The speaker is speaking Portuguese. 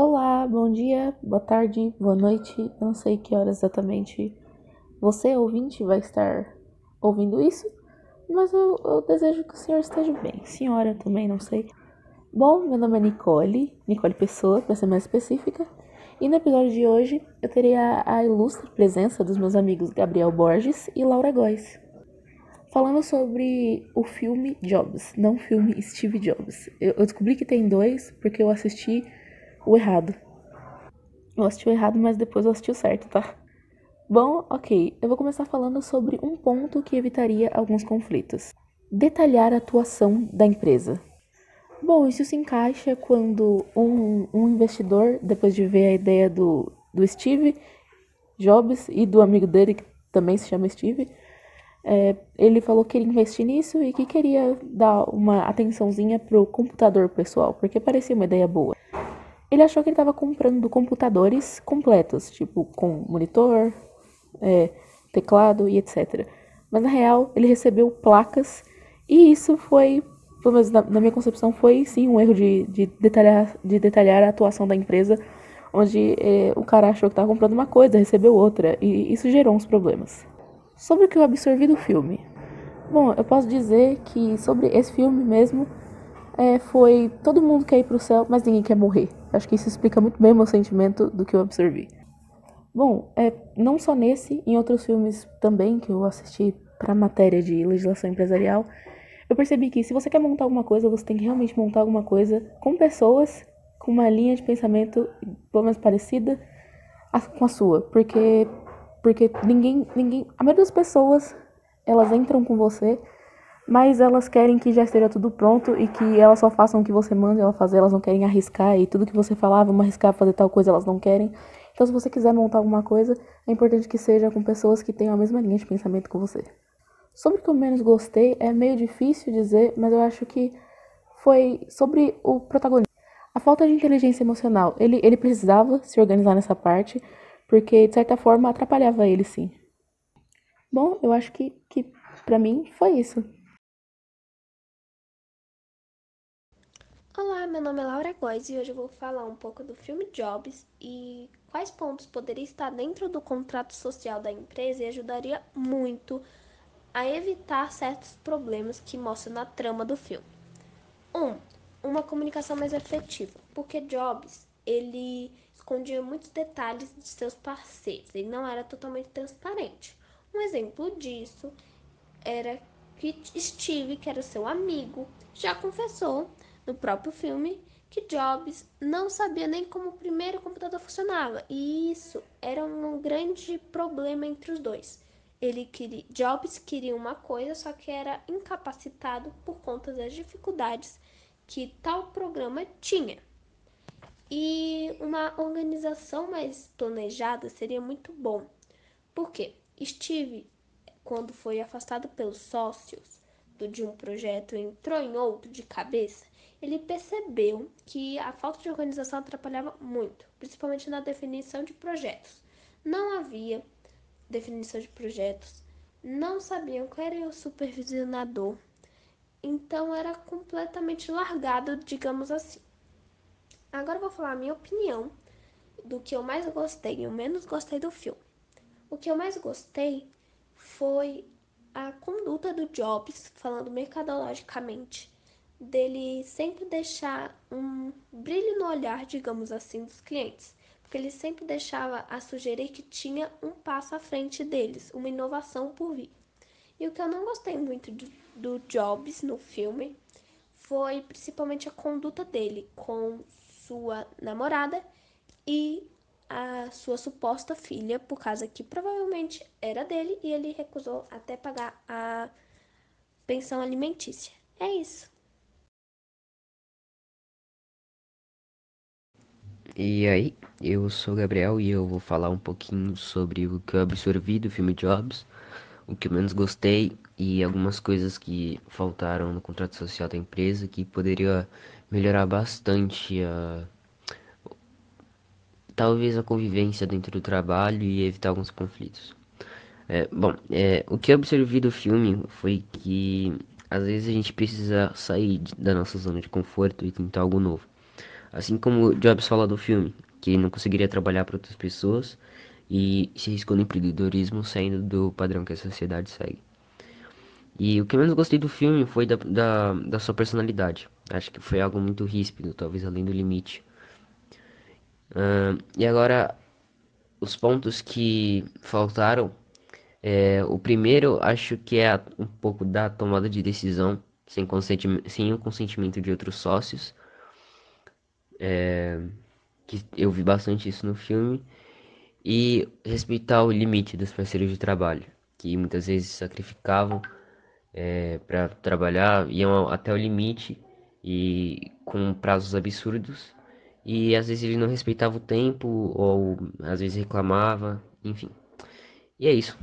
Olá, bom dia, boa tarde, boa noite. Não sei que hora exatamente você, ouvinte, vai estar ouvindo isso, mas eu, eu, desejo que o senhor esteja bem. Senhora também, não sei. Bom, meu nome é Nicole, Nicole Pessoa, para ser mais específica. E no episódio de hoje eu terei a, a ilustre presença dos meus amigos Gabriel Borges e Laura Góes. Falando sobre o filme Jobs, não o filme Steve Jobs. Eu, eu descobri que tem dois porque eu assisti o errado. Eu assisti o errado, mas depois eu assisti o certo, tá? Bom, ok. Eu vou começar falando sobre um ponto que evitaria alguns conflitos. Detalhar a atuação da empresa. Bom, isso se encaixa quando um, um investidor, depois de ver a ideia do, do Steve Jobs e do amigo dele, que também se chama Steve, é, ele falou que queria investir nisso e que queria dar uma atençãozinha pro computador pessoal, porque parecia uma ideia boa. Ele achou que ele estava comprando computadores completos, tipo com monitor, é, teclado e etc. Mas na real, ele recebeu placas e isso foi, pelo menos na, na minha concepção, foi sim um erro de, de, detalhar, de detalhar a atuação da empresa, onde é, o cara achou que estava comprando uma coisa, recebeu outra, e isso gerou uns problemas. Sobre o que eu absorvi do filme. Bom, eu posso dizer que sobre esse filme mesmo, é, foi todo mundo quer ir pro céu, mas ninguém quer morrer. Acho que isso explica muito bem o meu sentimento do que eu absorvi. Bom, é, não só nesse, em outros filmes também que eu assisti para matéria de legislação empresarial, eu percebi que se você quer montar alguma coisa, você tem que realmente montar alguma coisa com pessoas com uma linha de pensamento pelo menos parecida com a sua, porque porque ninguém ninguém a maioria das pessoas elas entram com você mas elas querem que já esteja tudo pronto e que elas só façam o que você manda ela fazer, elas não querem arriscar e tudo que você falar, vamos arriscar fazer tal coisa, elas não querem. Então, se você quiser montar alguma coisa, é importante que seja com pessoas que tenham a mesma linha de pensamento que você. Sobre o que eu menos gostei, é meio difícil dizer, mas eu acho que foi sobre o protagonista. A falta de inteligência emocional. Ele, ele precisava se organizar nessa parte, porque de certa forma atrapalhava ele sim. Bom, eu acho que, que para mim foi isso. Olá, meu nome é Laura Góes e hoje eu vou falar um pouco do filme Jobs e quais pontos poderia estar dentro do contrato social da empresa e ajudaria muito a evitar certos problemas que mostram na trama do filme. 1. Um, uma comunicação mais efetiva, porque Jobs ele escondia muitos detalhes de seus parceiros, ele não era totalmente transparente. Um exemplo disso era que Steve, que era seu amigo, já confessou no próprio filme que Jobs não sabia nem como o primeiro computador funcionava, e isso era um grande problema entre os dois. Ele queria, Jobs queria uma coisa, só que era incapacitado por conta das dificuldades que tal programa tinha. E uma organização mais planejada seria muito bom. Porque Steve, quando foi afastado pelos sócios de um projeto, entrou em outro de cabeça, ele percebeu que a falta de organização atrapalhava muito, principalmente na definição de projetos. Não havia definição de projetos, não sabiam qual era o supervisionador, então era completamente largado, digamos assim. Agora vou falar a minha opinião do que eu mais gostei e o menos gostei do filme. O que eu mais gostei foi a conduta do Jobs, falando mercadologicamente dele sempre deixar um brilho no olhar, digamos assim, dos clientes. Porque ele sempre deixava a sugerir que tinha um passo à frente deles, uma inovação por vir. E o que eu não gostei muito do, do Jobs no filme foi principalmente a conduta dele com sua namorada e a sua suposta filha, por causa que provavelmente era dele e ele recusou até pagar a pensão alimentícia. É isso. E aí, eu sou o Gabriel e eu vou falar um pouquinho sobre o que eu absorvi do filme Jobs, o que eu menos gostei e algumas coisas que faltaram no contrato social da empresa que poderia melhorar bastante a talvez a convivência dentro do trabalho e evitar alguns conflitos. É, bom, é, o que eu absorvi do filme foi que às vezes a gente precisa sair da nossa zona de conforto e tentar algo novo. Assim como Jobs fala do filme, que não conseguiria trabalhar para outras pessoas e se arriscou no empreendedorismo saindo do padrão que a sociedade segue. E o que menos gostei do filme foi da, da, da sua personalidade. Acho que foi algo muito ríspido, talvez além do limite. Uh, e agora, os pontos que faltaram. É, o primeiro, acho que é um pouco da tomada de decisão, sem, sem o consentimento de outros sócios. É, que eu vi bastante isso no filme. E respeitar o limite dos parceiros de trabalho, que muitas vezes sacrificavam é, para trabalhar, iam até o limite e com prazos absurdos. E às vezes ele não respeitava o tempo, ou às vezes reclamava, enfim. E é isso.